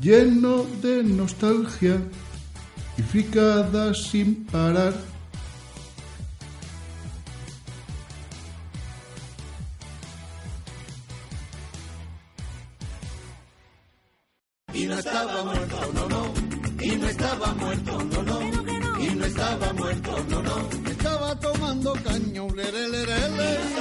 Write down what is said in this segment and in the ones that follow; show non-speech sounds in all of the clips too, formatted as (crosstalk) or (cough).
lleno de nostalgia y fricadas sin parar. Y no estaba muerto, no, no. Y no estaba muerto, no, no. Y no estaba muerto, no, no. Estaba tomando caño, lere,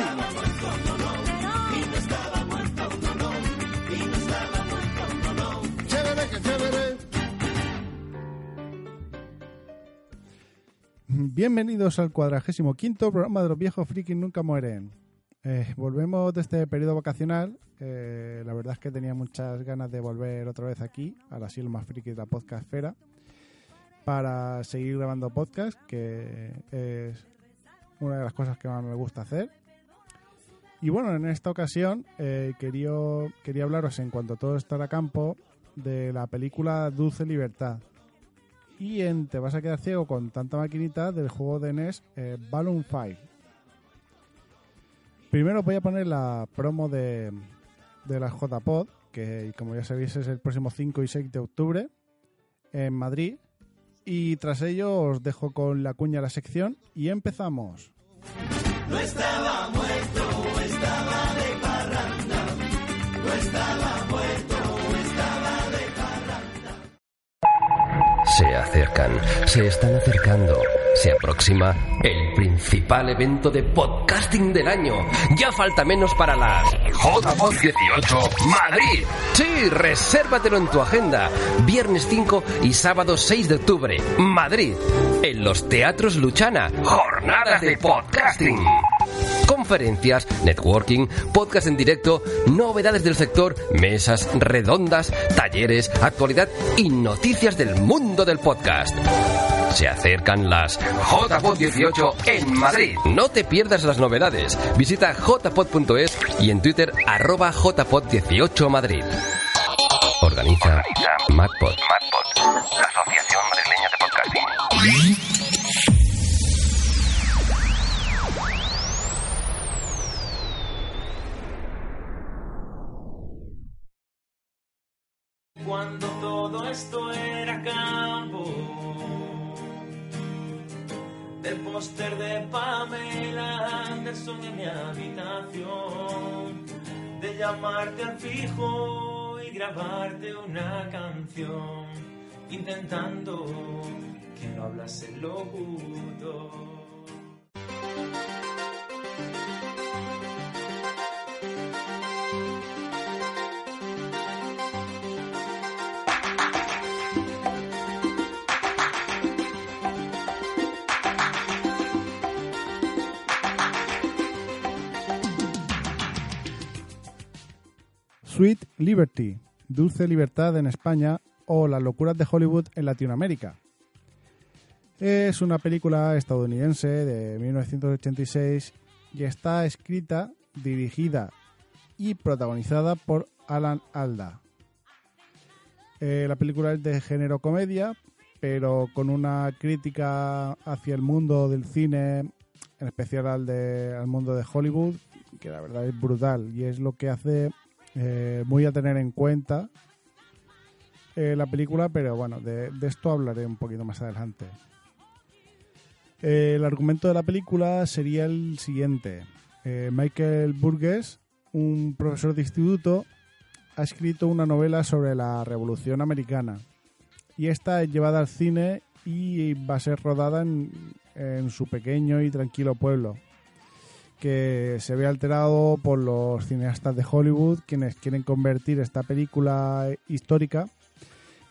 Bienvenidos al cuadragésimo quinto programa de los viejos frikis nunca mueren. Eh, volvemos de este periodo vacacional. La verdad es que tenía muchas ganas de volver otra vez aquí, al asilo más friki de la podcastfera, para seguir grabando podcast, que es una de las cosas que más me gusta hacer. Y bueno, en esta ocasión eh, quería, quería hablaros en cuanto todo estará a campo de la película Dulce Libertad. Y en Te vas a quedar ciego con tanta maquinita del juego de NES eh, Balloon Fight. Primero voy a poner la promo de, de la JPod, que como ya sabéis es el próximo 5 y 6 de octubre en Madrid. Y tras ello os dejo con la cuña la sección y empezamos. No se están acercando. Se aproxima el principal evento de podcasting del año. Ya falta menos para las JPod 18 Madrid. Sí, resérvatelo en tu agenda. Viernes 5 y sábado 6 de octubre, Madrid. En los Teatros Luchana. Jornadas de podcasting. Conferencias, networking, podcast en directo, novedades del sector, mesas redondas, talleres, actualidad y noticias del mundo del podcast. Se acercan las JPod 18 en Madrid. No te pierdas las novedades. Visita jpod.es y en Twitter arroba jpod18 Madrid. Organiza MacPod. la Asociación Madrileña de Podcasting. Grabarte una canción, intentando que no hablase el locutor. Sweet Liberty, Dulce Libertad en España o Las locuras de Hollywood en Latinoamérica. Es una película estadounidense de 1986 y está escrita, dirigida y protagonizada por Alan Alda. Eh, la película es de género comedia, pero con una crítica hacia el mundo del cine, en especial al, al mundo de Hollywood, que la verdad es brutal y es lo que hace eh, muy a tener en cuenta eh, la película, pero bueno, de, esto hablaré un poquito más adelante. Eh, el argumento de la película sería el siguiente. Eh, Michael Burgess, un profesor de instituto, ha escrito una novela sobre la Revolución Americana. Y esta es llevada al cine y va a ser rodada en, en su pequeño y tranquilo pueblo, que se ve alterado por los cineastas de Hollywood, quienes quieren convertir esta película histórica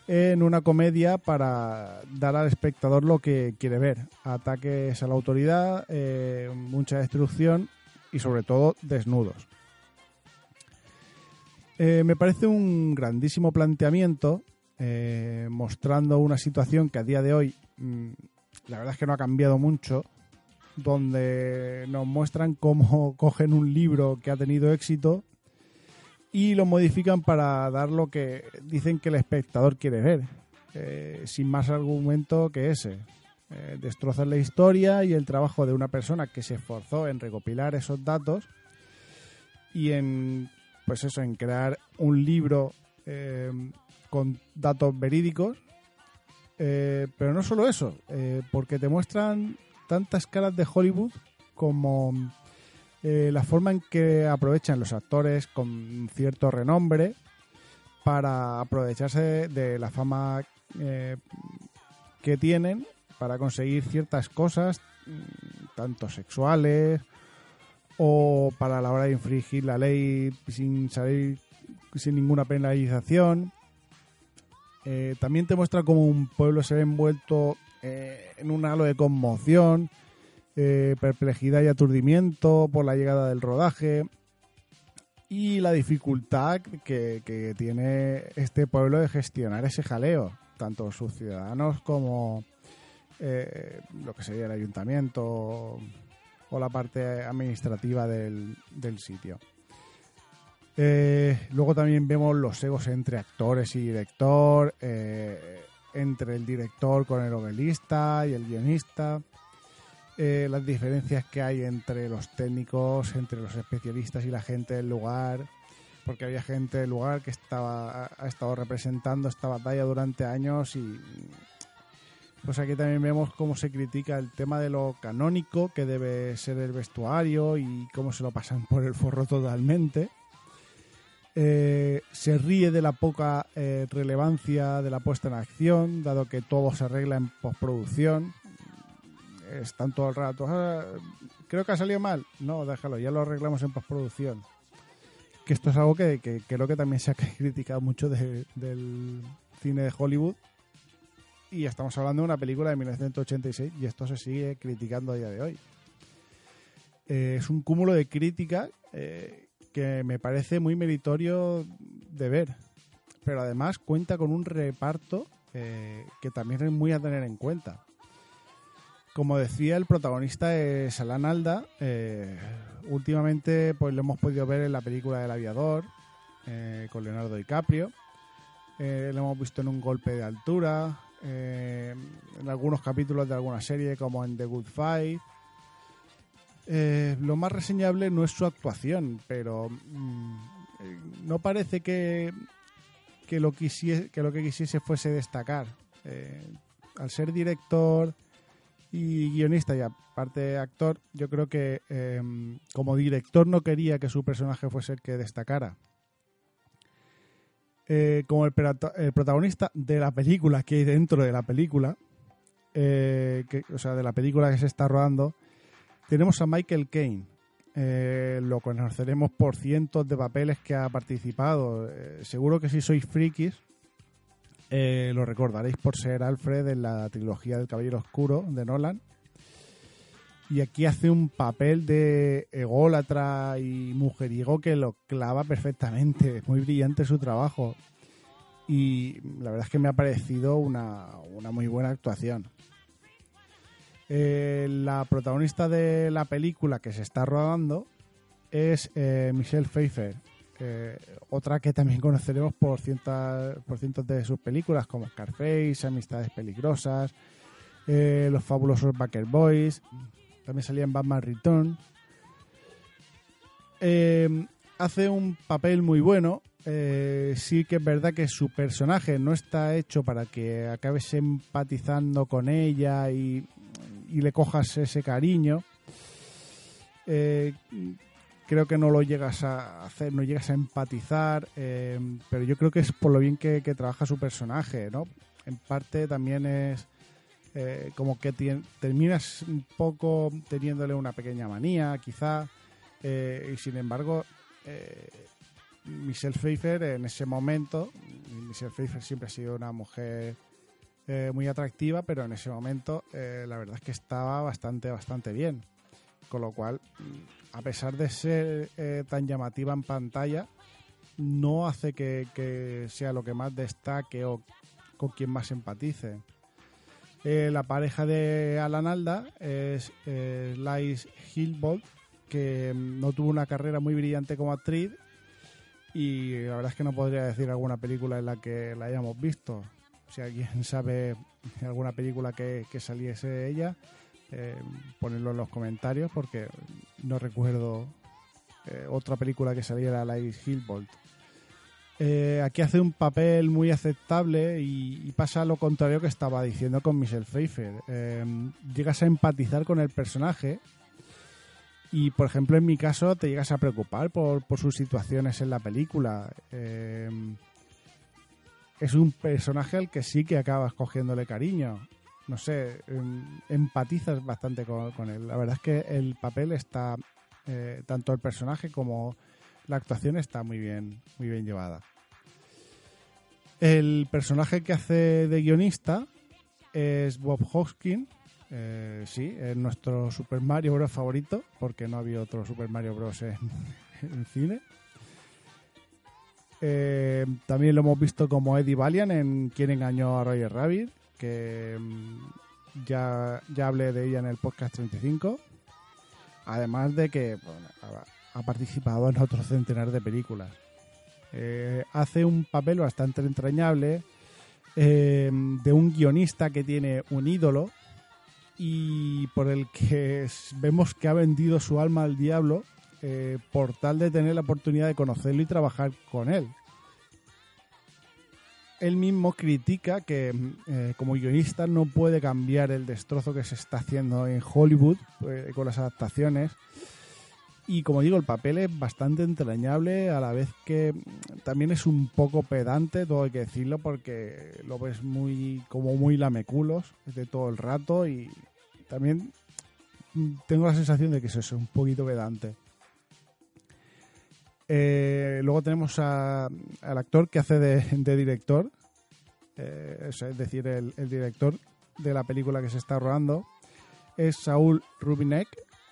en una comedia para dar al espectador lo que quiere ver. Ataques a la autoridad, eh, mucha destrucción y sobre todo desnudos. Eh, me parece un grandísimo planteamiento eh, mostrando una situación que a día de hoy mm, la verdad es que no ha cambiado mucho, donde nos muestran cómo (laughs) cogen un libro que ha tenido éxito y lo modifican para dar lo que dicen que el espectador quiere ver, eh, sin más argumento que ese. Eh, destrozan la historia y el trabajo de una persona que se esforzó en recopilar esos datos y en pues eso en crear un libro eh, con datos verídicos pero no solo eso porque te muestran tantas caras de Hollywood como eh, la forma en que aprovechan los actores con cierto renombre para aprovecharse de la fama eh, que tienen para conseguir ciertas cosas, mm, tanto sexuales o para la hora de infringir la ley sin salir sin ninguna penalización. Eh, también te muestra cómo un pueblo se ve envuelto en un halo de conmoción, eh, perplejidad y aturdimiento por la llegada del rodaje y la dificultad que, que tiene este pueblo de gestionar ese jaleo, tanto sus ciudadanos como eh, lo que sería el ayuntamiento o la parte administrativa del, del sitio. Eh, luego también vemos los egos entre actores y director, entre el director con el novelista y el guionista, eh, las diferencias que hay entre los técnicos, entre los especialistas y la gente del lugar, porque había gente del lugar que estaba ha, estado representando esta batalla durante años y pues aquí también vemos cómo se critica el tema de lo canónico que debe ser el vestuario y cómo se lo pasan por el forro totalmente. Eh, se ríe de la poca eh, relevancia de la puesta en acción, dado que todo se arregla en postproducción. Están todo el rato. "Ah, creo que ha salido mal. No, déjalo, ya lo arreglamos en postproducción. Que esto es algo que, que creo que también se ha (laughs) criticado mucho de- del cine de Hollywood. Y estamos hablando de una película de 1986 y esto se sigue criticando a día de hoy. Eh, es un cúmulo de críticas eh, que me parece muy meritorio de ver. Pero además cuenta con un reparto eh, que también es muy a tener en cuenta. Como decía, el protagonista es Alan Alda. eh, últimamente pues lo hemos podido ver en la película del aviador eh, con Leonardo DiCaprio. Lo hemos visto en un golpe de altura, en algunos capítulos de alguna serie como en The Good Fight. Eh, lo más reseñable no es su actuación, pero mm, eh, no parece que, que, lo quisiese, que lo que quisiese fuese destacar. Eh, al ser director y guionista y aparte actor, yo creo que eh, como director no quería que su personaje fuese el que destacara. Como el, prota- el protagonista de la película que hay dentro de la película, o sea, de la película que se está rodando, tenemos a Michael Caine. Eh, lo conoceremos por cientos de papeles que ha participado. Eh, seguro que si sois frikis, eh, lo recordaréis por ser Alfred en la trilogía del Caballero Oscuro de Nolan. Y aquí hace un papel de ególatra y mujeriego que lo clava perfectamente. Es muy brillante su trabajo. Y la verdad es que me ha parecido una, una muy buena actuación. Eh, la protagonista de la película que se está rodando es eh, Michelle Pfeiffer, otra que también conoceremos por cientos, por cientos de sus películas como Scarface, Amistades Peligrosas, eh, Los Fabulosos Baker Boys, también salía en Batman Return. Eh, hace un papel muy bueno. sí que es verdad que su personaje no está hecho para que acabes empatizando con ella y, y le cojas ese cariño. eh, creo que no lo llegas a hacer, no llegas a empatizar, eh, pero yo creo que es por lo bien que, trabaja su personaje, ¿no? En parte también es eh, como que terminas un poco teniéndole una pequeña manía, quizá, y sin embargo, Michelle Pfeiffer en ese momento, Michelle Pfeiffer siempre ha sido una mujer eh, muy atractiva, pero en ese momento eh, la verdad es que estaba bastante, bastante bien. Con lo cual, a pesar de ser eh, tan llamativa en pantalla, no hace que, sea lo que más destaque o con quien más empatice. La pareja de Alan Alda es Liz Hillbolt, que mm, no tuvo una carrera muy brillante como actriz y la verdad es que no podría decir alguna película en la que la hayamos visto. Si alguien (laughs) sabe alguna película que, que saliese ella, eh, ponedlo en los comentarios porque no recuerdo eh, otra película que saliera Liz Hillbolt. Eh, aquí hace un papel muy aceptable y, y pasa lo contrario que estaba diciendo con Michelle Pfeiffer. Eh, llegas a empatizar con el personaje y, por ejemplo, en mi caso, te llegas a preocupar por, por sus situaciones en la película. Es un personaje al que sí que acabas cogiéndole cariño. No sé, em, empatizas bastante con, con él. La verdad es que el papel está, eh, tanto el personaje como la actuación está muy bien, muy bien llevada. El personaje que hace de guionista es Bob Hoskins. Eh, sí, es nuestro Super Mario Bros. favorito, porque no había otro Super Mario Bros. en, (laughs) en cine. Eh, también lo hemos visto como Eddie Valiant en Quien engañó a Roger Rabbit, que mm, ya, ya hablé de ella en el podcast 35. Además de que ha, participado en otro centenar de películas. Eh, hace un papel bastante entrañable eh, de un guionista que tiene un ídolo y por el que vemos que ha vendido su alma al diablo eh, por tal de tener la oportunidad de conocerlo y trabajar con él. Él mismo critica que eh, como guionista no puede cambiar el destrozo que se está haciendo en Hollywood eh, con las adaptaciones. Y como digo, el papel es bastante entrañable, a la vez que mm, también es un poco pedante, todo hay que decirlo, porque lo ves muy como muy lameculos de todo el rato y también mm, tengo la sensación de que eso es un poquito pedante. Eh, luego tenemos al actor que hace de, director, eh, es decir, el, el director de la película que se está rodando, es Saúl Rubinek,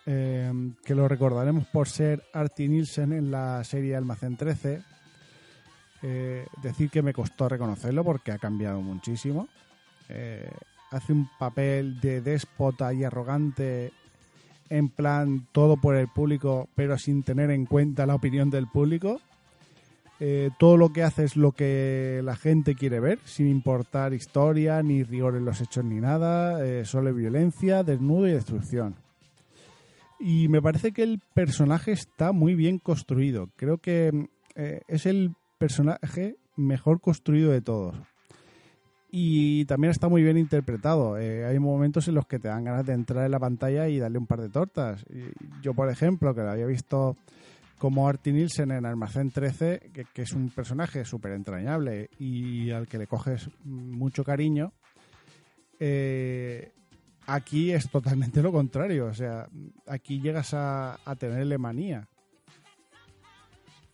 eh, que lo recordaremos por ser Artie Nielsen en la serie Almacén 13. Eh, decir que me costó reconocerlo porque ha cambiado muchísimo. Eh, hace un papel de déspota y arrogante en plan todo por el público, pero sin tener en cuenta la opinión del público. Eh, todo lo que hace es lo que la gente quiere ver, sin importar historia, ni rigor en los hechos, ni nada. eh, solo violencia, desnudo y destrucción. Y me parece que el personaje está muy bien construido. Creo que eh, es el personaje mejor construido de todos. Y también está muy bien interpretado. Eh, hay momentos en los que te dan ganas de entrar en la pantalla y darle un par de tortas. Yo, por ejemplo, que lo había visto como Artie Nielsen en Almacén 13, que, que es un personaje súper entrañable y al que le coges mucho cariño, eh, aquí es totalmente lo contrario. O sea, aquí llegas a, a tenerle manía.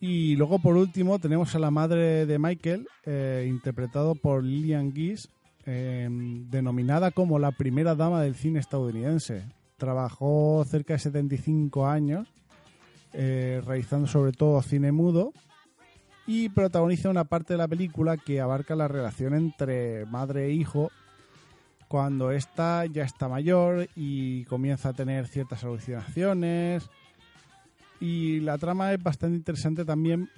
Y luego, por último, tenemos a la madre de Michael, eh, interpretado por Lillian Gish, eh, denominada como la primera dama del cine estadounidense. Trabajó cerca de 75 años, eh, realizando sobre todo cine mudo, y protagoniza una parte de la película que abarca la relación entre madre e hijo cuando ésta ya está mayor y comienza a tener ciertas alucinaciones. Y la trama es bastante interesante también,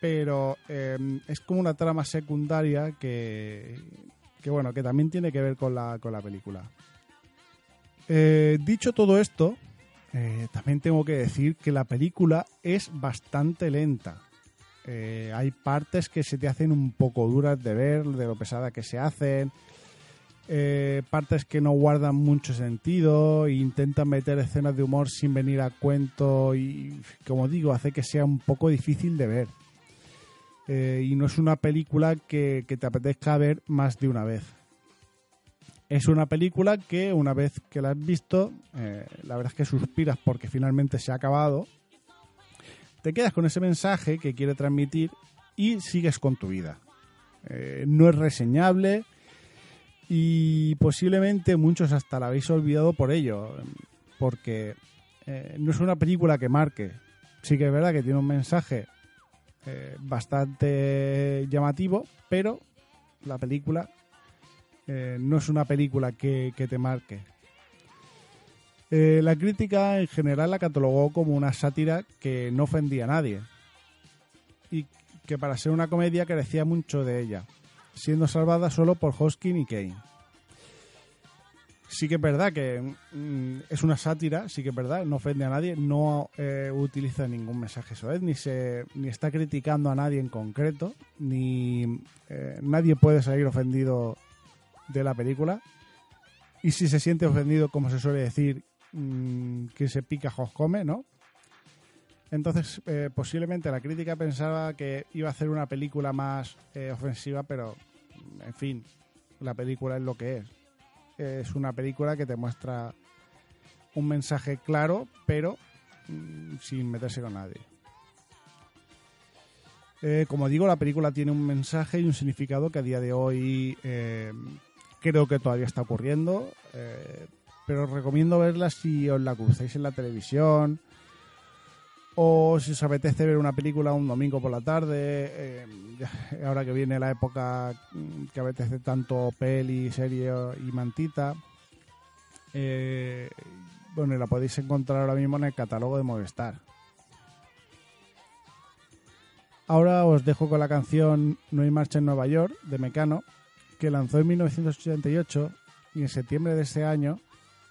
pero eh, es como una trama secundaria que, que, bueno, que también tiene que ver con la, con la película. Eh, dicho todo esto, eh, también tengo que decir que la película es bastante lenta. Eh, hay partes que se te hacen un poco duras de ver, de lo pesada que se hacen. Eh, partes que no guardan mucho sentido, e intentan meter escenas de humor sin venir a cuento y, como digo, hace que sea un poco difícil de ver. Eh, y no es una película que, te apetezca ver más de una vez. Es una película que una vez que la has visto, eh, la verdad es que suspiras porque finalmente se ha acabado, te quedas con ese mensaje que quiere transmitir y sigues con tu vida. No es reseñable y posiblemente muchos hasta la habéis olvidado por ello, porque eh, no es una película que marque. Sí que es verdad que tiene un mensaje eh, bastante llamativo, pero la película eh, no es una película que, que te marque. La crítica en general la catalogó como una sátira que no ofendía a nadie y que para ser una comedia carecía mucho de ella, siendo salvada solo por Hoskin y Kane. Sí que es verdad que mm, es una sátira, sí que es verdad, no ofende a nadie, no eh, utiliza ningún mensaje soez, ni se ni está criticando a nadie en concreto, ni eh, nadie puede salir ofendido de la película. Y si se siente ofendido, como se suele decir, mm, que se pica, jos come, ¿no? Entonces, eh, posiblemente la crítica pensaba que iba a hacer una película más eh, ofensiva, pero, en fin, la película es lo que es. Es una película que te muestra un mensaje claro, pero mm, sin meterse con nadie. Eh, como digo, la película tiene un mensaje y un significado que a día de hoy eh, creo que todavía está ocurriendo, eh, pero os recomiendo verla si os la cruzáis en la televisión o si os apetece ver una película un domingo por la tarde, eh, ahora que viene la época mm, que apetece tanto peli, serie y mantita. Eh, bueno, y la podéis encontrar ahora mismo en el catálogo de Movistar. Ahora os dejo con la canción No hay marcha en Nueva York de Mecano, que lanzó en 1988 y en septiembre de ese año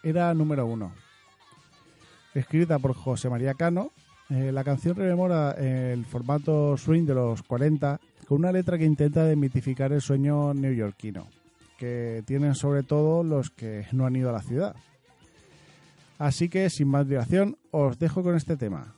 era número uno. Escrita por José María Cano, eh, la canción rememora el formato swing de los 40 con una letra que intenta demitificar el sueño neoyorquino, que tienen sobre todo los que no han ido a la ciudad. Así que, sin más dilación, os dejo con este tema.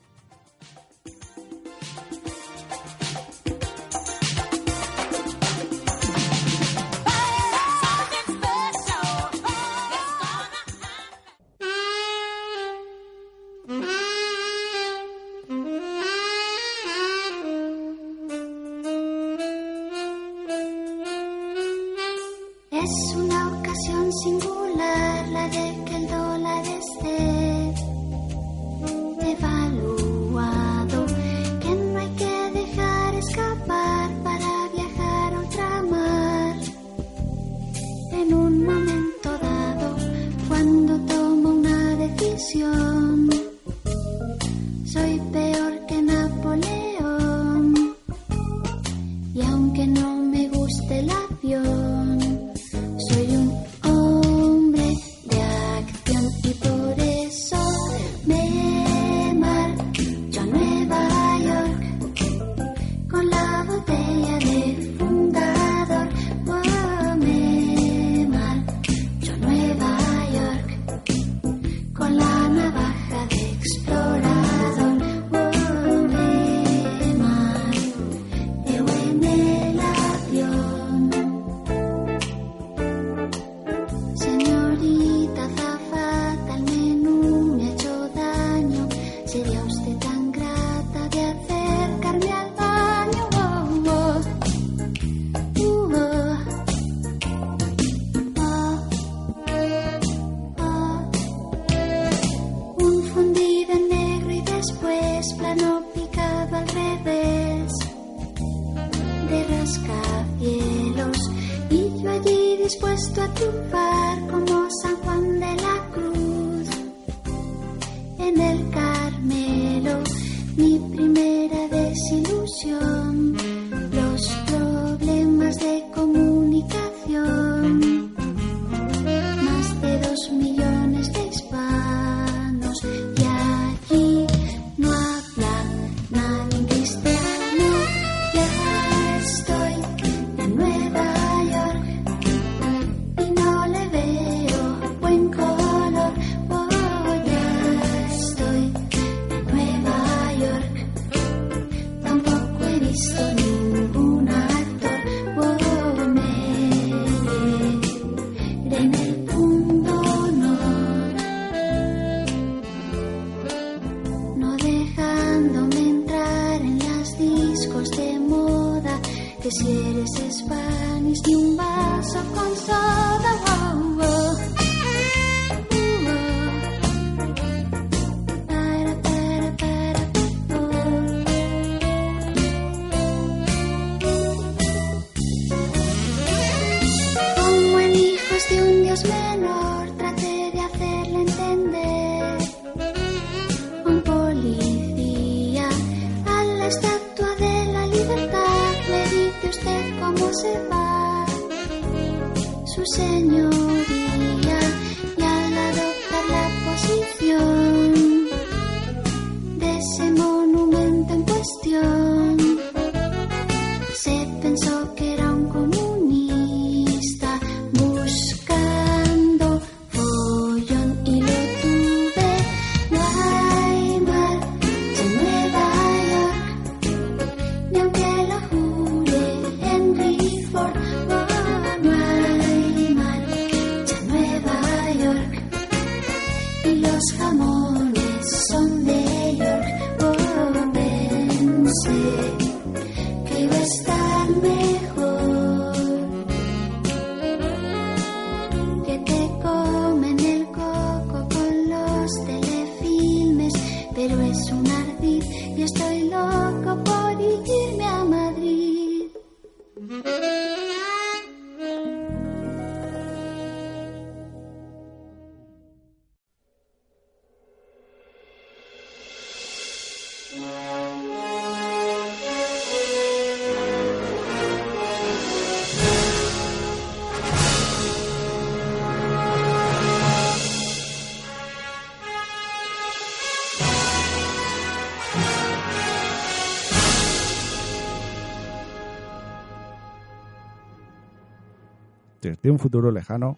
Desde un futuro lejano,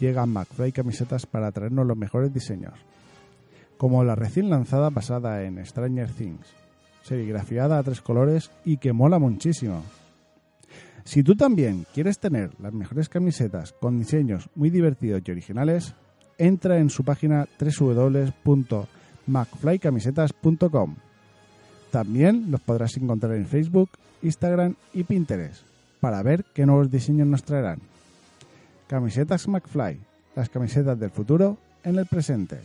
llegan McFly camisetas para traernos los mejores diseños, como la recién lanzada basada en Stranger Things, serigrafiada a tres colores y que mola muchísimo. Si tú también quieres tener las mejores camisetas con diseños muy divertidos y originales, entra en su página www.macflycamisetas.com. También los podrás encontrar en Facebook, Instagram y Pinterest para ver qué nuevos diseños nos traerán. Camisetas McFly, las camisetas del futuro en el presente.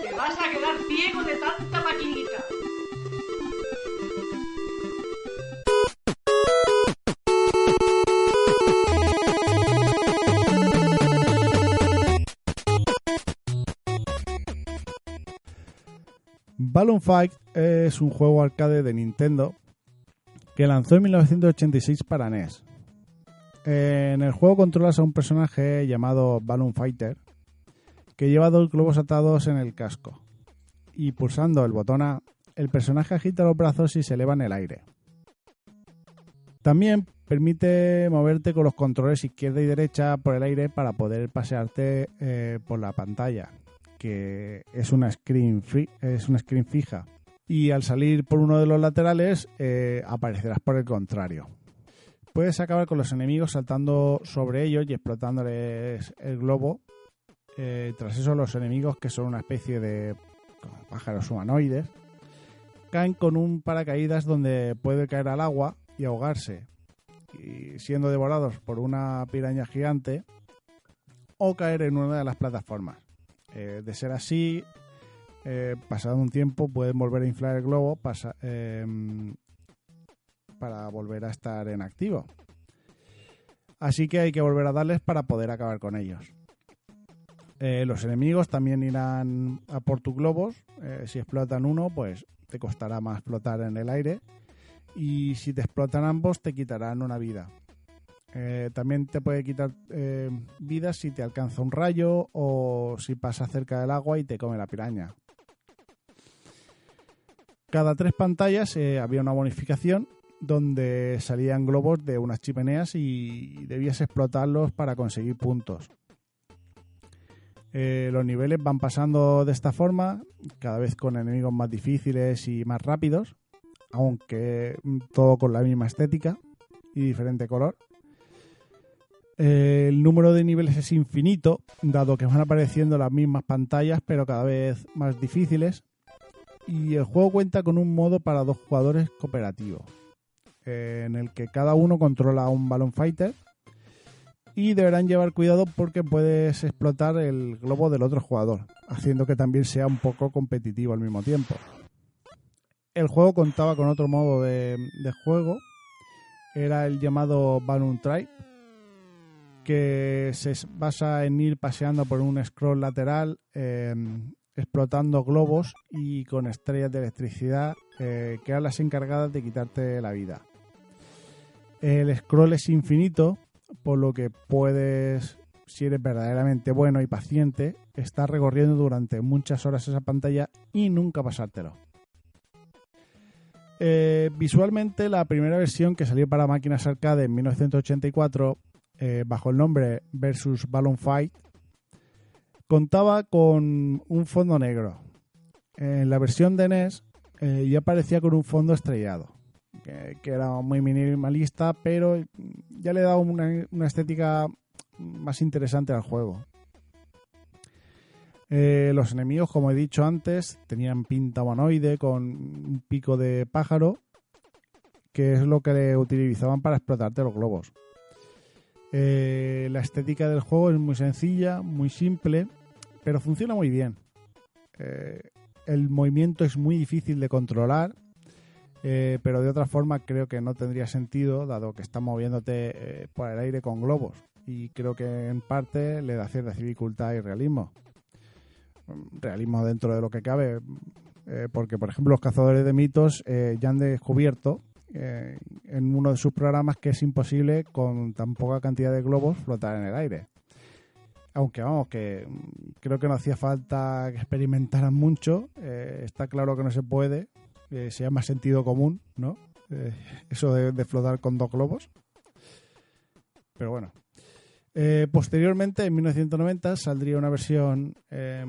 Te vas a quedar ciego de tanta maquinita. Balloon Fight es un juego arcade de Nintendo que lanzó en 1986 para NES. En el juego controlas a un personaje llamado Balloon Fighter que lleva dos globos atados en el casco y pulsando el botón A, el personaje agita los brazos y se eleva en el aire. También permite moverte con los controles izquierda y derecha por el aire para poder pasearte eh, por la pantalla, que es una screen es una screen fija. Y al salir por uno de los laterales eh, aparecerás por el contrario. Puedes acabar con los enemigos saltando sobre ellos y explotándoles el globo. Eh, tras eso los enemigos, que son una especie de pájaros humanoides, caen con un paracaídas donde puede caer al agua y ahogarse, y siendo devorados por una piraña gigante, o caer en una de las plataformas. Eh, de ser así, eh, pasado un tiempo pueden volver a inflar el globo em, para volver a estar en activo. Así que hay que volver a darles para poder acabar con ellos. Eh, los enemigos también irán a por tus globos. Si explotan uno, pues te costará más explotar en el aire. Y si te explotan ambos, te quitarán una vida. Eh, también te puede quitar eh, vidas si te alcanza un rayo o si pasa cerca del agua y te come la piraña. Cada tres pantallas eh, había una bonificación donde salían globos de unas chimeneas y debías explotarlos para conseguir puntos. Los niveles van pasando de esta forma, cada vez con enemigos más difíciles y más rápidos, aunque todo con la misma estética y diferente color. Eh, el número de niveles es infinito, dado que van apareciendo las mismas pantallas, pero cada vez más difíciles. Y el juego cuenta con un modo para dos jugadores cooperativo, en el que cada uno controla un Balloon Fighter y deberán llevar cuidado porque puedes explotar el globo del otro jugador, haciendo que también sea un poco competitivo al mismo tiempo. El juego contaba con otro modo de, de juego, era el llamado Balloon Tribe, que se basa en ir paseando por un scroll lateral, eh, explotando globos y con estrellas de electricidad, eh, que eran las encargadas de quitarte la vida. El scroll es infinito, por lo que puedes, si eres verdaderamente bueno y paciente, estar recorriendo durante muchas horas esa pantalla y nunca pasártelo. Eh, visualmente, la primera versión que salió para máquinas arcade en 1984, eh, bajo el nombre Versus Balloon Fight, contaba con un fondo negro. En la versión de NES eh, ya aparecía con un fondo estrellado, que, era muy minimalista, pero ya le daba una, una estética más interesante al juego. Eh, los enemigos, como he dicho antes, tenían pinta humanoide con un pico de pájaro, que es lo que le utilizaban para explotarte los globos. Eh, la estética del juego es muy sencilla, muy simple, pero funciona muy bien. Eh, el movimiento es muy difícil de controlar, eh, pero de otra forma creo que no tendría sentido, dado que estás moviéndote eh, por el aire con globos. Y creo que en parte le da cierta dificultad y realismo. Mm, Realismo dentro de lo que cabe, porque por ejemplo los cazadores de mitos ya han descubierto eh, en uno de sus programas que es imposible con tan poca cantidad de globos flotar en el aire. Aunque vamos, que mm, creo que no hacía falta que experimentaran mucho. eh, está claro que no se puede. eh, se llama sentido común, ¿no? Eh, (laughs) eso de, flotar con dos globos. Pero bueno. Posteriormente, en 1990, saldría una versión eh,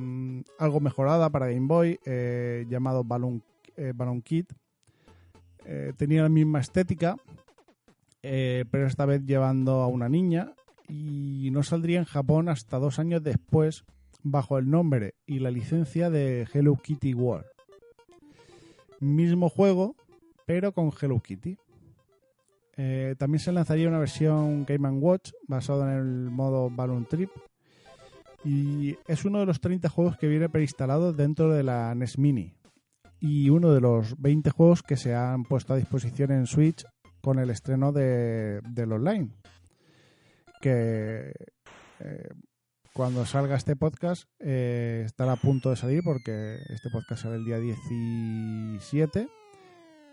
algo mejorada para Game Boy llamado Balloon, Balloon Kid. Eh, tenía la misma estética, eh, pero esta vez llevando a una niña y no saldría en Japón hasta dos años después bajo el nombre y la licencia de Hello Kitty World. Mismo juego, pero con Hello Kitty. Eh, también se lanzaría una versión Game Watch basado en el modo Balloon Trip. Y es uno de los 30 juegos que viene preinstalado dentro de la NES Mini. Y uno de los 20 juegos que se han puesto a disposición en Switch con el estreno de, del online. Que eh, cuando salga este podcast eh, estará a punto de salir porque este podcast sale el día 17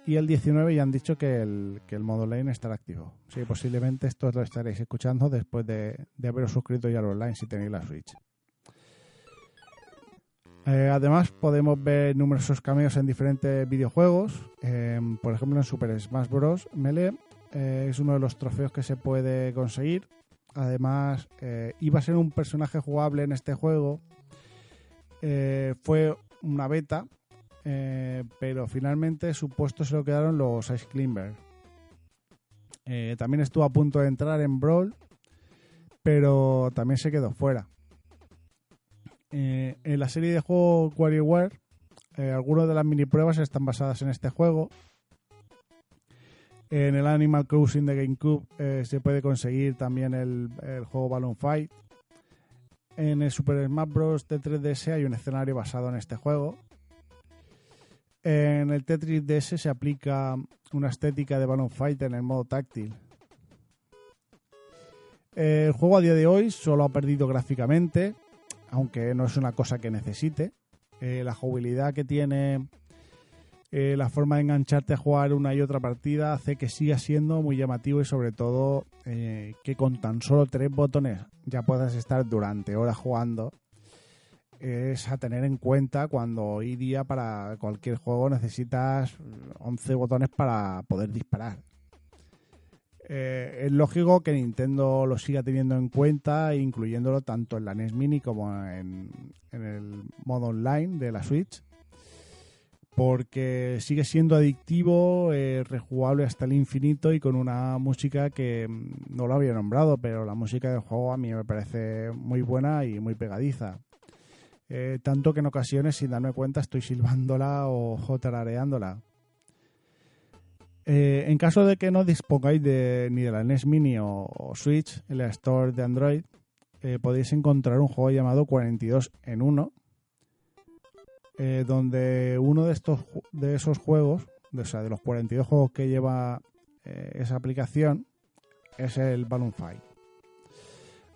y el 19 ya han dicho que el, que el modo online estará activo. Sí, posiblemente esto lo estaréis escuchando después de, de haberos suscrito ya al online si tenéis la Switch. Eh, además, podemos ver numerosos cameos en diferentes videojuegos. Eh, por ejemplo, en Super Smash Bros. Melee eh, es uno de los trofeos que se puede conseguir. Además, iba a ser un personaje jugable en este juego. Fue una beta, pero finalmente su puesto se lo quedaron los Ice Climber. También estuvo a punto de entrar en Brawl, pero también se quedó fuera. Eh, en la serie de juego WarioWare, eh, algunas de las mini pruebas están basadas en este juego. En el Animal Crossing de GameCube eh, se puede conseguir también el, el juego Balloon Fight. En el Super Smash Bros. de 3DS hay un escenario basado en este juego. En el Tetris DS se aplica una estética de Balloon Fight en el modo táctil. El juego a día de hoy solo ha perdido gráficamente, aunque no es una cosa que necesite. Eh, la jugabilidad que tiene, eh, la forma de engancharte a jugar una y otra partida hace que siga siendo muy llamativo y sobre todo eh, que con tan solo tres botones ya puedas estar durante horas jugando. Es a tener en cuenta cuando hoy día para cualquier juego necesitas 11 botones para poder disparar. Eh, es lógico que Nintendo lo siga teniendo en cuenta, incluyéndolo tanto en la NES Mini como en, el modo online de la Switch. porque sigue siendo adictivo, eh, rejugable hasta el infinito y con una música que mm, no lo había nombrado, pero la música del juego a mí me parece muy buena y muy pegadiza. Eh, tanto que en ocasiones, sin darme cuenta, estoy silbándola o, o tarareándola. Eh, en caso de que no dispongáis de, ni de la NES Mini o, Switch, en la Store de Android, eh, podéis encontrar un juego llamado 42 en 1, eh, donde uno de estos de esos juegos, o sea, de los 42 juegos que lleva esa aplicación, es el Balloon Fight.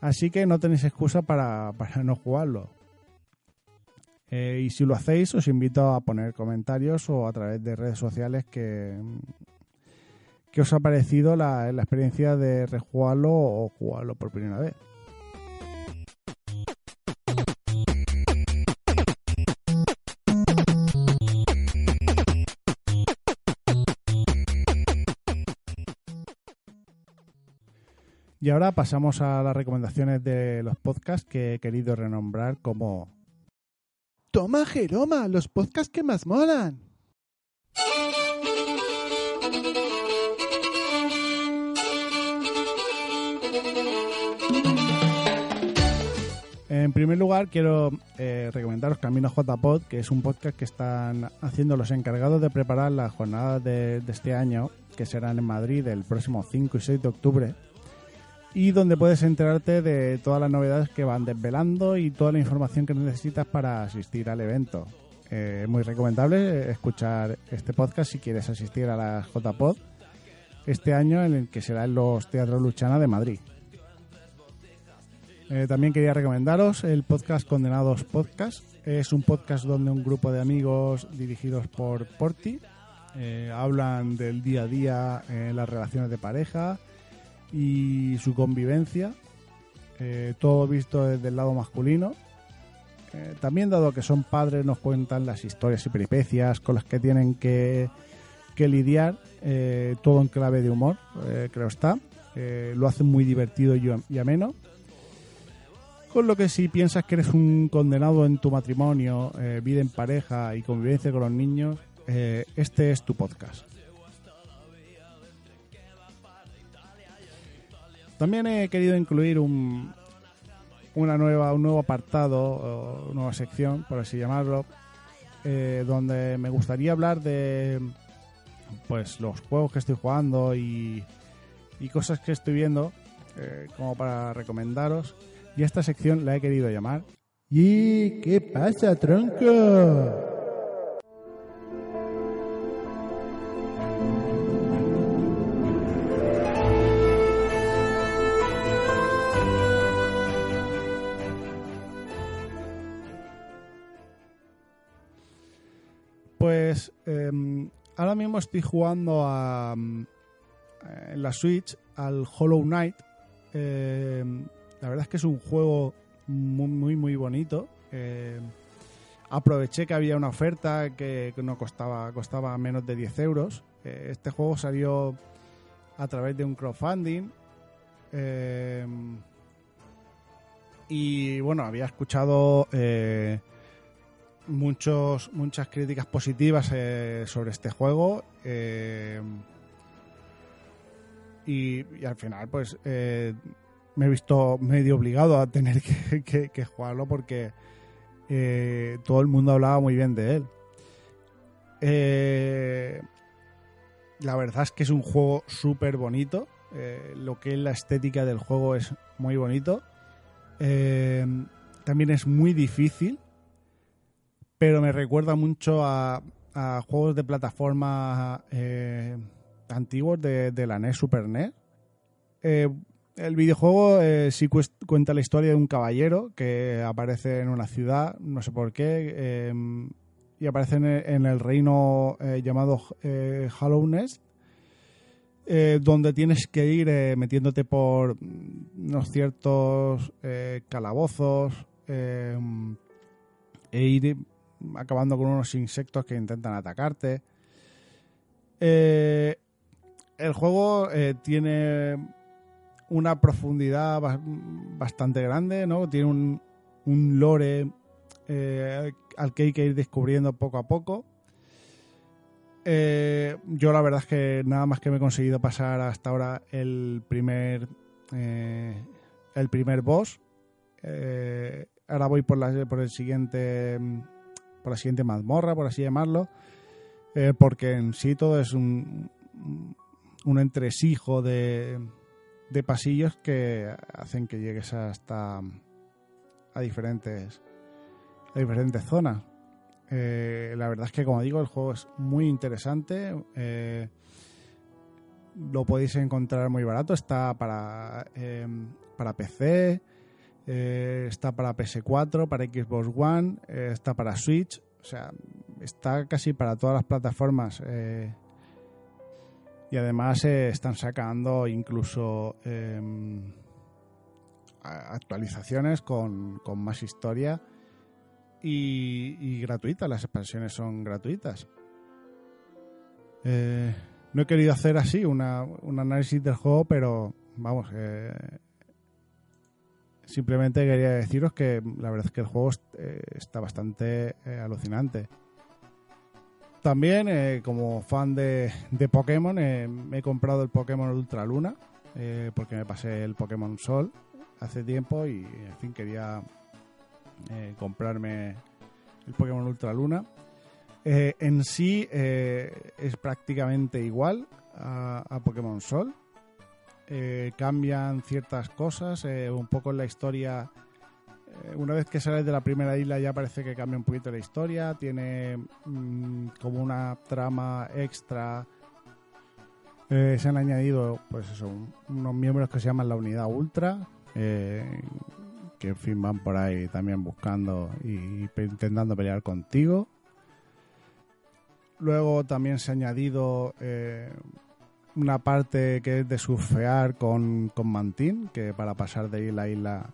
Así que no tenéis excusa para, para no jugarlo. Y si lo hacéis, os invito a poner comentarios o a través de redes sociales que, que os ha parecido la, la experiencia de rejugarlo o jugarlo por primera vez. Y ahora pasamos a las recomendaciones de los podcasts que he querido renombrar como Toma, Jeroma, los podcasts que más molan. En primer lugar, quiero eh, recomendaros Camino JPod, que es un podcast que están haciendo los encargados de preparar las jornadas de, este año, que serán en Madrid el próximo 5 y 6 de octubre, y donde puedes enterarte de todas las novedades que van desvelando y toda la información que necesitas para asistir al evento. Eh, Es muy recomendable escuchar este podcast si quieres asistir a la JPod este año, en el que será en los Teatros Luchana de Madrid. Eh, también quería recomendaros el podcast Condenados Podcast. Es un podcast donde un grupo de amigos dirigidos por Porti eh, hablan del día a día en las relaciones de pareja y su convivencia. Eh, todo visto desde el lado masculino. También dado que son padres nos cuentan las historias y peripecias con las que tienen que, que lidiar, todo en clave de humor, creo está. Lo hacen muy divertido y ameno. Con lo que si piensas que eres un condenado en tu matrimonio, eh, vida en pareja y convivencia con los niños, eh, este es tu podcast. También he querido incluir un, una nueva, un nuevo apartado, o una nueva sección, por así llamarlo, eh, donde me gustaría hablar de pues los juegos que estoy jugando y, y cosas que estoy viendo, como para recomendaros. Y esta sección la he querido llamar ¿Y qué pasa, tronco? Pues eh, ahora mismo estoy jugando a, mm, en la Switch al Hollow Knight. Eh, la verdad es que es un juego muy, muy, muy bonito. Eh, aproveché que había una oferta que, no costaba, costaba menos de 10 euros. Eh, este juego salió a través de un crowdfunding. Eh, y bueno, había escuchado muchos, muchas críticas positivas sobre este juego. y, al final, pues me he visto medio obligado a tener (laughs) que, jugarlo porque eh, todo el mundo hablaba muy bien de él. Eh, la verdad es que es un juego súper bonito. eh, lo que es la estética del juego es muy bonito. Eh, también es muy difícil, pero me recuerda mucho a, a juegos de plataforma antiguos de, de la NES Super NES. El videojuego eh, sí cuenta la historia de un caballero que aparece en una ciudad, no sé por qué, eh, y aparece en el, reino eh, llamado Hallownest, eh, donde tienes que ir metiéndote por unos ciertos calabozos eh, e ir acabando con unos insectos que intentan atacarte. El juego tiene una profundidad ba- bastante grande, ¿no? Tiene un, un lore eh, al que hay que ir descubriendo poco a poco. Eh, yo la verdad es que nada más que me he conseguido pasar hasta ahora el primer eh, el primer boss. Ahora voy por la por el siguiente por la siguiente mazmorra, por así llamarlo, porque en sí todo es un un entresijo de de pasillos que hacen que llegues hasta a diferentes a diferentes zonas. Eh, la verdad es que, como digo, el juego es muy interesante. eh, lo podéis encontrar muy barato. Está para, eh, para PC, eh, está para PS4, para Xbox One, está para Switch. O sea, está casi para todas las plataformas. Y además eh, están sacando incluso a- actualizaciones con, con más historia y, y gratuitas. Las expansiones son gratuitas. Eh, no he querido hacer así una, un análisis del juego, pero vamos, eh, simplemente quería deciros que la verdad es que el juego eh, está bastante alucinante. También, eh, como fan de, de Pokémon, eh, me he comprado el Pokémon Ultra Luna, eh, porque me pasé el Pokémon Sol hace tiempo y, en fin, quería comprarme el Pokémon Ultra Luna. En sí es prácticamente igual a, Pokémon Sol. Cambian ciertas cosas, un poco en la historia. Eh, una vez que sales de la primera isla ya parece que cambia un poquito la historia. Tiene mm, como una trama extra. Eh, se han añadido, pues eso, un- unos miembros que se llaman la Unidad Ultra. eh, que en fin van por ahí también buscando y intentando pelear contigo. Luego también se ha añadido una parte que es de surfear con, con mantín, que para pasar de isla a isla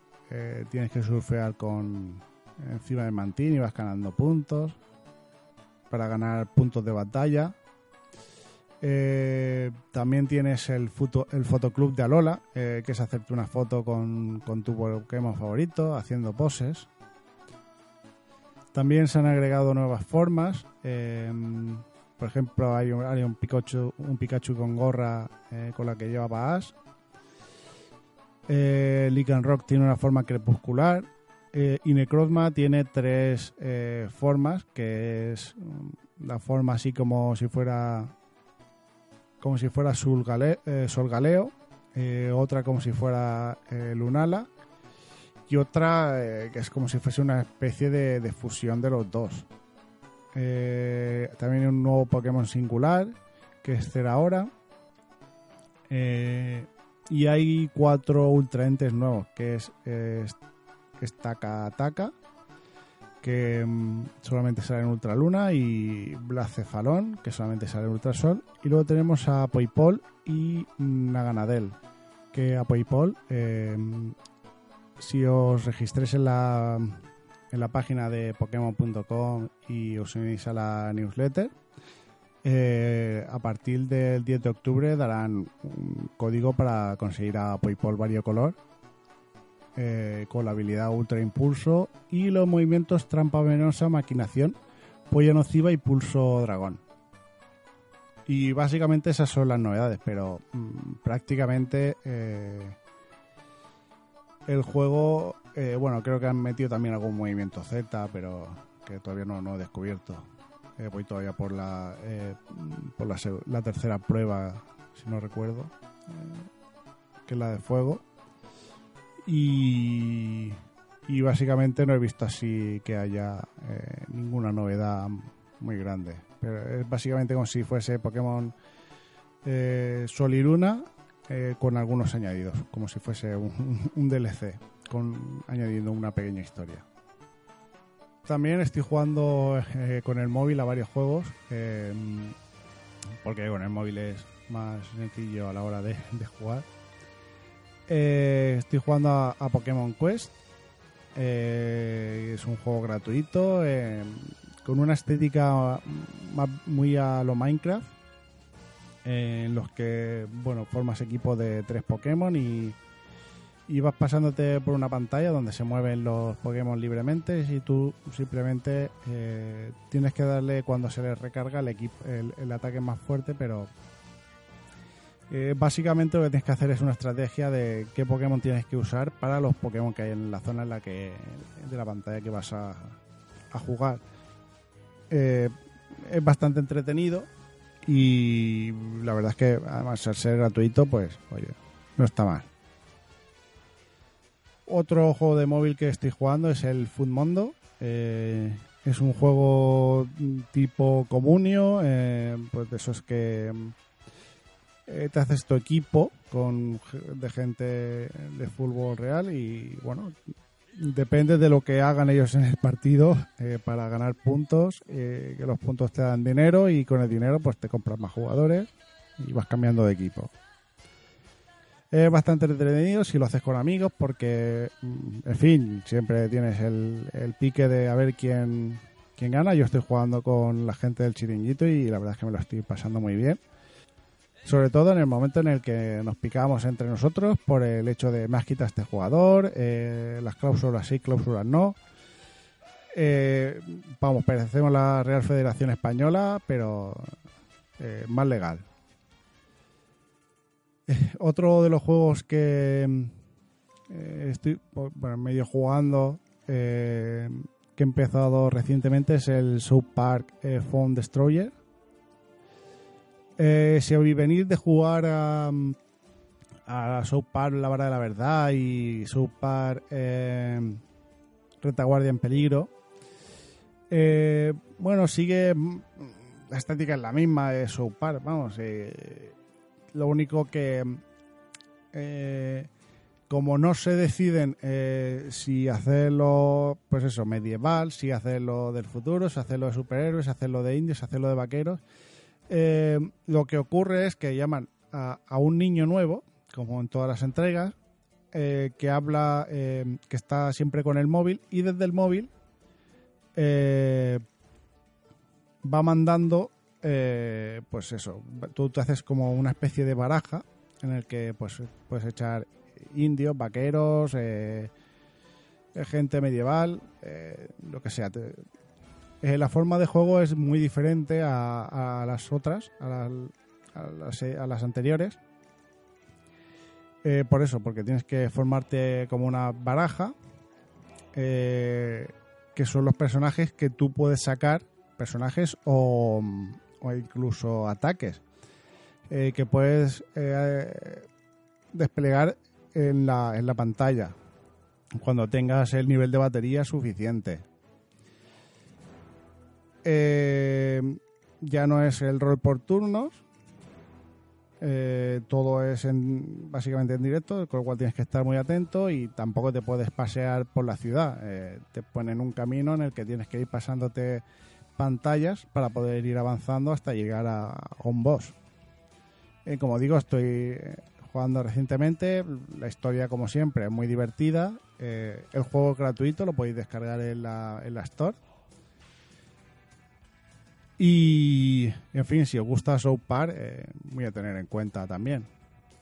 tienes que surfear con encima del mantín y vas ganando puntos para ganar puntos de batalla. Eh, también tienes el, foto, el fotoclub de Alola, eh, que es hacerte una foto con, con tu Pokémon favorito, haciendo poses. También se han agregado nuevas formas. eh, por ejemplo, hay un, hay un Pikachu con gorra eh, con la que lleva Ash. Eh, Rock tiene una forma crepuscular. Eh, y Necrozma tiene tres eh, formas, que es mm, la forma así como si fuera como si fuera eh, Solgaleo, otra como si fuera Lunala y otra que es como si fuese una especie de, fusión de los dos. También hay un nuevo Pokémon singular que es Zeraora. Eh, y hay cuatro ultraentes nuevos que es, es, es Taka Taka que mm, solamente sale en Ultraluna y Blacefalón que solamente sale en Ultrasol. Y luego tenemos a Poipol y Naganadel que a Poipol eh, si os registréis en la en la página de Pokémon.com y os unís a la newsletter eh, a partir del 10 de octubre darán un código para conseguir a Poipol variocolor eh, con la habilidad Ultra Impulso y los movimientos Trampa Venenosa, Maquinación, Polla Nociva y Pulso Dragón. Y básicamente esas son las novedades, pero mm, prácticamente eh, el juego, eh, bueno, creo que han metido también algún movimiento Z, pero que todavía no he descubierto. Eh, voy todavía por la eh, por la, tercera prueba, si no recuerdo, eh, que es la de fuego. Y, y básicamente no he visto así que haya eh, ninguna novedad muy grande. Pero es básicamente como si fuese Pokémon Sol y Luna con algunos añadidos, como si fuese un, (laughs) un DLC, con añadiendo una pequeña historia. También estoy jugando eh, con el móvil a varios juegos, eh, porque con el móvil es más sencillo a la hora de, jugar. Eh, estoy jugando a, Pokémon Quest. Es un juego gratuito eh, con una estética muy a lo Minecraft, en los que bueno formas equipo de tres Pokémon y, y vas pasándote por una pantalla donde se mueven los Pokémon libremente y tú simplemente eh, tienes que darle cuando se les recarga el, equipo, el, ataque más fuerte, pero eh, básicamente lo que tienes que hacer es una estrategia de qué Pokémon tienes que usar para los Pokémon que hay en la zona en la que de la pantalla que vas a, a jugar. Eh, es bastante entretenido y la verdad es que además al ser gratuito, pues oye, no está mal. Otro juego de móvil que estoy jugando es el Food Mondo. Eh, es un juego tipo comunio, eh, pues de esos que eh, te haces tu equipo con de gente de fútbol real y bueno, depende de lo que hagan ellos en el partido eh, para ganar puntos, eh, que los puntos te dan dinero y con el dinero pues te compras más jugadores y vas cambiando de equipo. Es bastante entretenido si lo haces con amigos porque, mm, en fin, siempre tienes el, el pique de a ver quién, quién gana. Yo estoy jugando con la gente del chiringuito y la verdad es que me lo estoy pasando muy bien. Sobre todo en el momento en el que nos picamos entre nosotros por el hecho de me has quitado este jugador, eh, las cláusulas sí, cláusulas no. Eh, vamos, parecemos la Real Federación Española, pero eh, más legal. Otro de los juegos que eh, estoy bueno, medio jugando, eh, que he empezado recientemente, es el South Park Phone Destroyer. Eh, si venís de jugar a, a South La Vara de la Verdad y South Park Retaguardia en Peligro, bueno, sigue. La estética es la misma de South vamos. lo único que. Eh, como no se deciden eh, si hacerlo, pues eso, medieval, si hacerlo del futuro, si hacerlo de superhéroes, si hacerlo de indios, si hacerlo de vaqueros, eh, lo que ocurre es que llaman a, a un niño nuevo, como en todas las entregas, eh, que habla, que está siempre con el móvil y desde el móvil va mandando, pues eso, tú te haces como una especie de baraja en el que pues puedes echar indios, vaqueros, eh, gente medieval, eh, lo que sea. Eh, la forma de juego es muy diferente a, las otras, a, la- a las, a las anteriores. Eh, por eso, porque tienes que formarte como una baraja, eh, que son los personajes que tú puedes sacar, personajes o, o incluso ataques, eh, que puedes eh, desplegar en la, en la pantalla cuando tengas el nivel de batería suficiente. Eh, ya no es el rol por turnos, eh, todo es en, básicamente en directo, con lo cual tienes que estar muy atento y tampoco te puedes pasear por la ciudad. Eh, te ponen un camino en el que tienes que ir pasándote pantallas para poder ir avanzando hasta llegar a, a un boss. Eh, como digo, estoy eh, jugando recientemente. La historia, como siempre, es muy divertida. Eh, el juego es gratuito, lo podéis descargar en la, en la Store. Y, en fin, si os gusta South Park, eh, muy a tener en cuenta también.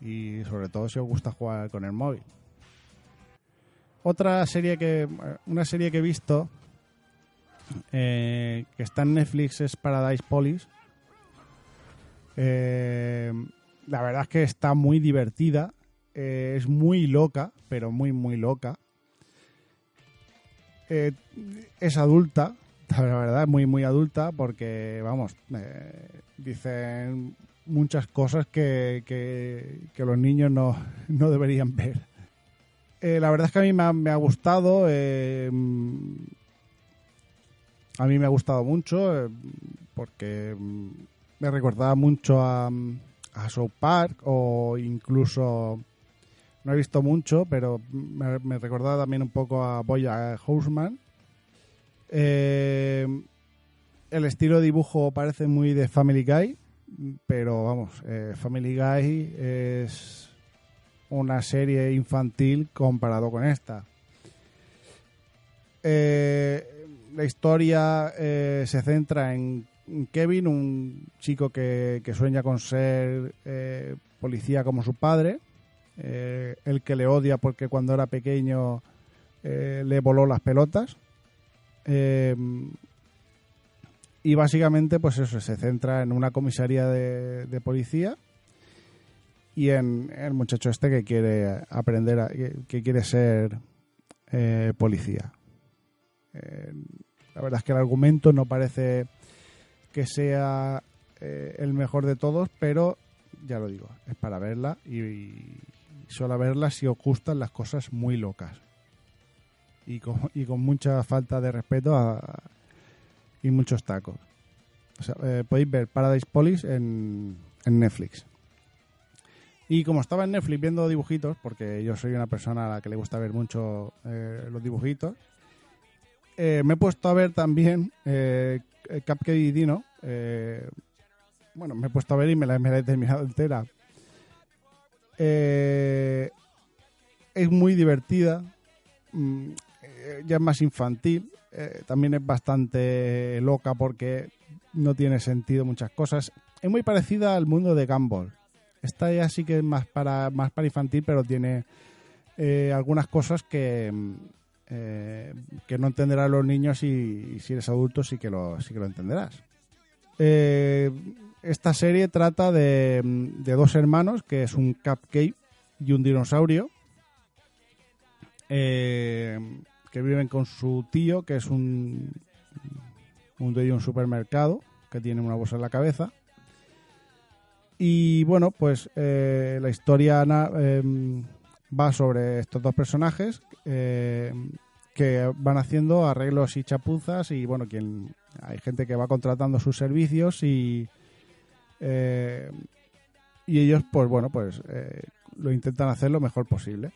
Y sobre todo si os gusta jugar con el móvil. Otra serie que. Una serie que he visto. eh, que está en Netflix es Paradise Police. Eh, la verdad es que está muy divertida. eh, es muy loca, pero muy, muy loca. Eh, es adulta, (laughs) la verdad, muy, muy adulta, porque, vamos, dicen muchas cosas que, que, los niños no, (laughs) no deberían ver. La verdad es que a mí me ha, gustado. a mí me ha gustado mucho porque me recordaba mucho a, a South Park o incluso no he visto mucho, pero me, recordaba también un poco a Boya Horseman. Eh, el estilo de dibujo parece muy de Family Guy, pero vamos, eh, Family Guy es una serie infantil comparado con esta. Eh, la historia eh, se centra en Kevin, un chico que, sueña con ser eh, policía como su padre. eh, el que le odia porque cuando era pequeño eh, le voló las pelotas. Y básicamente, pues eso, se centra en una comisaría de, policía y en el muchacho este que quiere aprender, a- que, quiere ser policía. La verdad es que el argumento no parece que sea eh, el mejor de todos, pero ya lo digo, es para verla y, y solo verla si os gustan las cosas muy locas y con, mucha falta de respeto y muchos tacos. O sea, eh, podéis ver Paradise Police en, en Netflix. Y como estaba en Netflix viendo dibujitos, porque yo soy una persona a la que le gusta ver mucho eh, los dibujitos, eh, me he puesto a ver también eh, Cupcake y Dino. eh, bueno, me he puesto a ver y me la, he terminado entera. Eh, es muy divertida, mm, eh, ya es más infantil, eh, también es bastante loca porque no tiene sentido muchas cosas. Es muy parecida al mundo de Gumball. Esta ya sí que es más para, más para infantil, pero tiene eh, algunas cosas que, mm, eh, que no entenderán los niños y, si eres adulto sí que lo, sí que lo entenderás. Eh, esta serie trata de, dos hermanos, que es un cupcake y un dinosaurio, eh, que viven con su tío, que es un, un dueño de un supermercado, que tiene una bolsa en la cabeza. Y bueno, pues eh, la historia va sobre estos dos personajes eh, que van haciendo arreglos y chapuzas y bueno, quien hay gente que va contratando sus servicios y eh, y ellos pues bueno pues eh, lo intentan hacer lo mejor posible.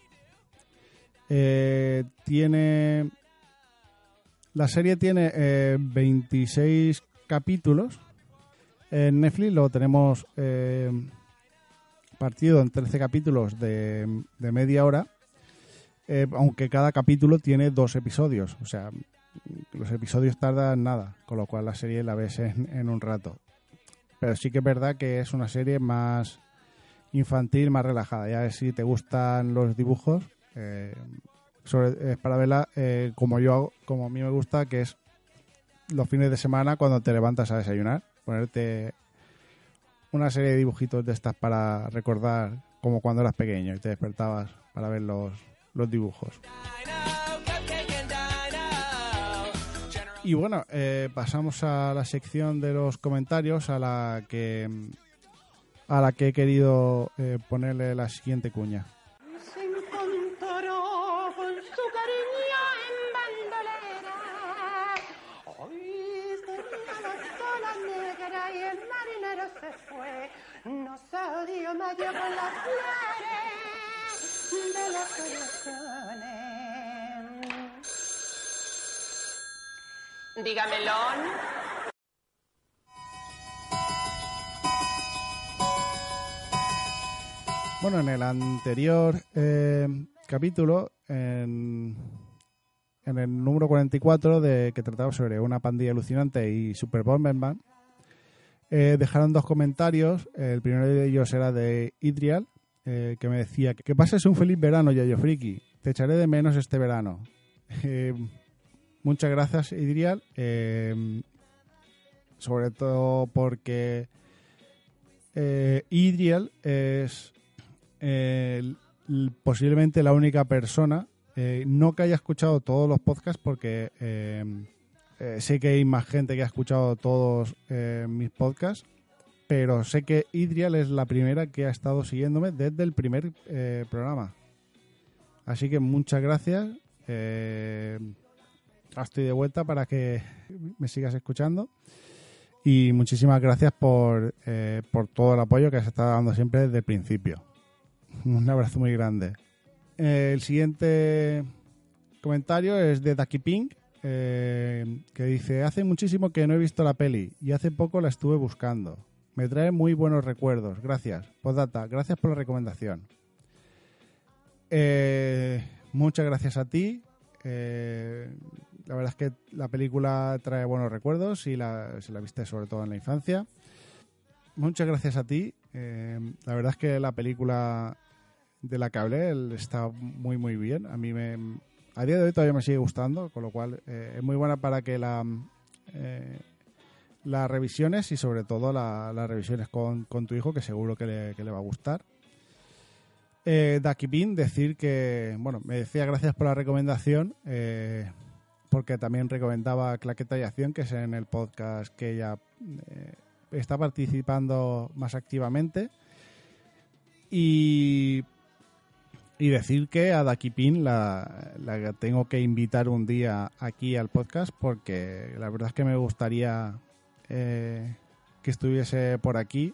Eh, tiene la serie tiene eh, 26 capítulos. En Netflix lo tenemos eh, partido en 13 capítulos de, de media hora, eh, aunque cada capítulo tiene dos episodios. O sea, los episodios tardan nada, con lo cual la serie la ves en, en un rato. Pero sí que es verdad que es una serie más infantil, más relajada. Ya si te gustan los dibujos, eh, para verla eh, como yo hago, como a mí me gusta, que es los fines de semana cuando te levantas a desayunar, ponerte una serie de dibujitos de estas para recordar como cuando eras pequeño y te despertabas para ver los, dibujos. Y bueno, eh, pasamos a la sección de los comentarios a la que a la que he querido eh, ponerle la siguiente cuña. Se. Hoy negra y el marinero se fue. Con las flores de. Bueno, en el anterior eh, capítulo, en, en el número 44, de, que trataba sobre una pandilla alucinante y Super Bomberman, eh, dejaron dos comentarios. El primero de ellos era de Idrial, eh, que me decía que pases un feliz verano, Yayo Friki. Te echaré de menos este verano. Eh, muchas gracias, Idrial. Eh, sobre todo porque Idrial es posiblemente la única persona, no que haya escuchado todos los podcasts, porque sé que hay más gente que ha escuchado todos mis podcasts, pero sé que Idrial es la primera que ha estado siguiéndome desde el primer eh, programa. Así que muchas gracias. eh, estoy de vuelta para que me sigas escuchando. Y muchísimas gracias por, eh, por todo el apoyo que has estado dando siempre desde el principio. Un abrazo muy grande. Eh, el siguiente comentario es de Ducky Pink, eh, que dice, hace muchísimo que no he visto la peli y hace poco la estuve buscando. Me trae muy buenos recuerdos. Gracias. Postdata, gracias por la recomendación. Eh, muchas gracias a ti. Eh, la verdad es que la película trae buenos recuerdos y la, si la viste sobre todo en la infancia. Muchas gracias a ti. Eh, la verdad es que la película de la que hablé, está muy muy bien. A mí me, a día de hoy todavía me sigue gustando, con lo cual es muy buena para que la las revisiones y sobre todo la- las revisiones con, con tu hijo, que seguro que le, que le va a gustar. Eh, Ducky Bean, decir que, bueno, me decía gracias por la recomendación, eh, porque también recomendaba Claqueta y Acción, que es en el podcast que ella eh, está participando más activamente. Y, y decir que a Ducky Bean la, la tengo que invitar un día aquí al podcast, porque la verdad es que me gustaría eh, que estuviese por aquí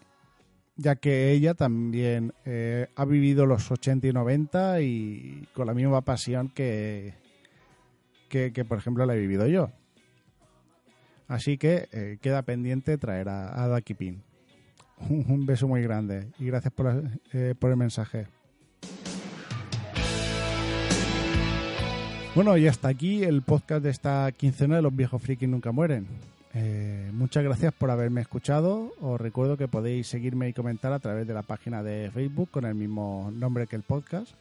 ya que ella también eh, ha vivido los 80 y 90 y con la misma pasión que, que, por ejemplo, la he vivido yo. Así que eh, queda pendiente traer a, a Daki Pin. Un, beso muy grande y gracias por el mensaje. Bueno, y hasta aquí el podcast de esta quincena de los viejos frikis nunca mueren. Eh, muchas gracias por haberme escuchado. Os recuerdo que podéis seguirme y comentar a través de la página de Facebook con el mismo nombre que el podcast.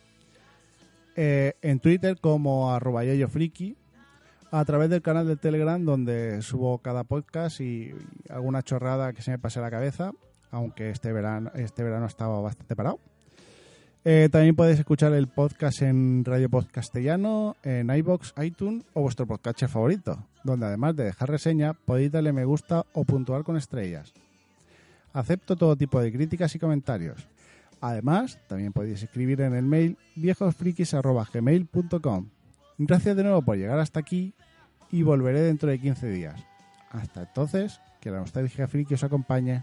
Eh, en Twitter como arroba friki. A través del canal de Telegram donde subo cada podcast y, y alguna chorrada que se me pase a la cabeza. Aunque este verano, este verano estaba bastante parado. Eh, también podéis escuchar el podcast en Radio Podcastellano, en iBox, iTunes o vuestro podcast favorito, donde además de dejar reseña podéis darle me gusta o puntuar con estrellas. Acepto todo tipo de críticas y comentarios. Además, también podéis escribir en el mail viejosfrikis.gmail.com. Gracias de nuevo por llegar hasta aquí y volveré dentro de 15 días. Hasta entonces, que la nostalgia friki os acompañe.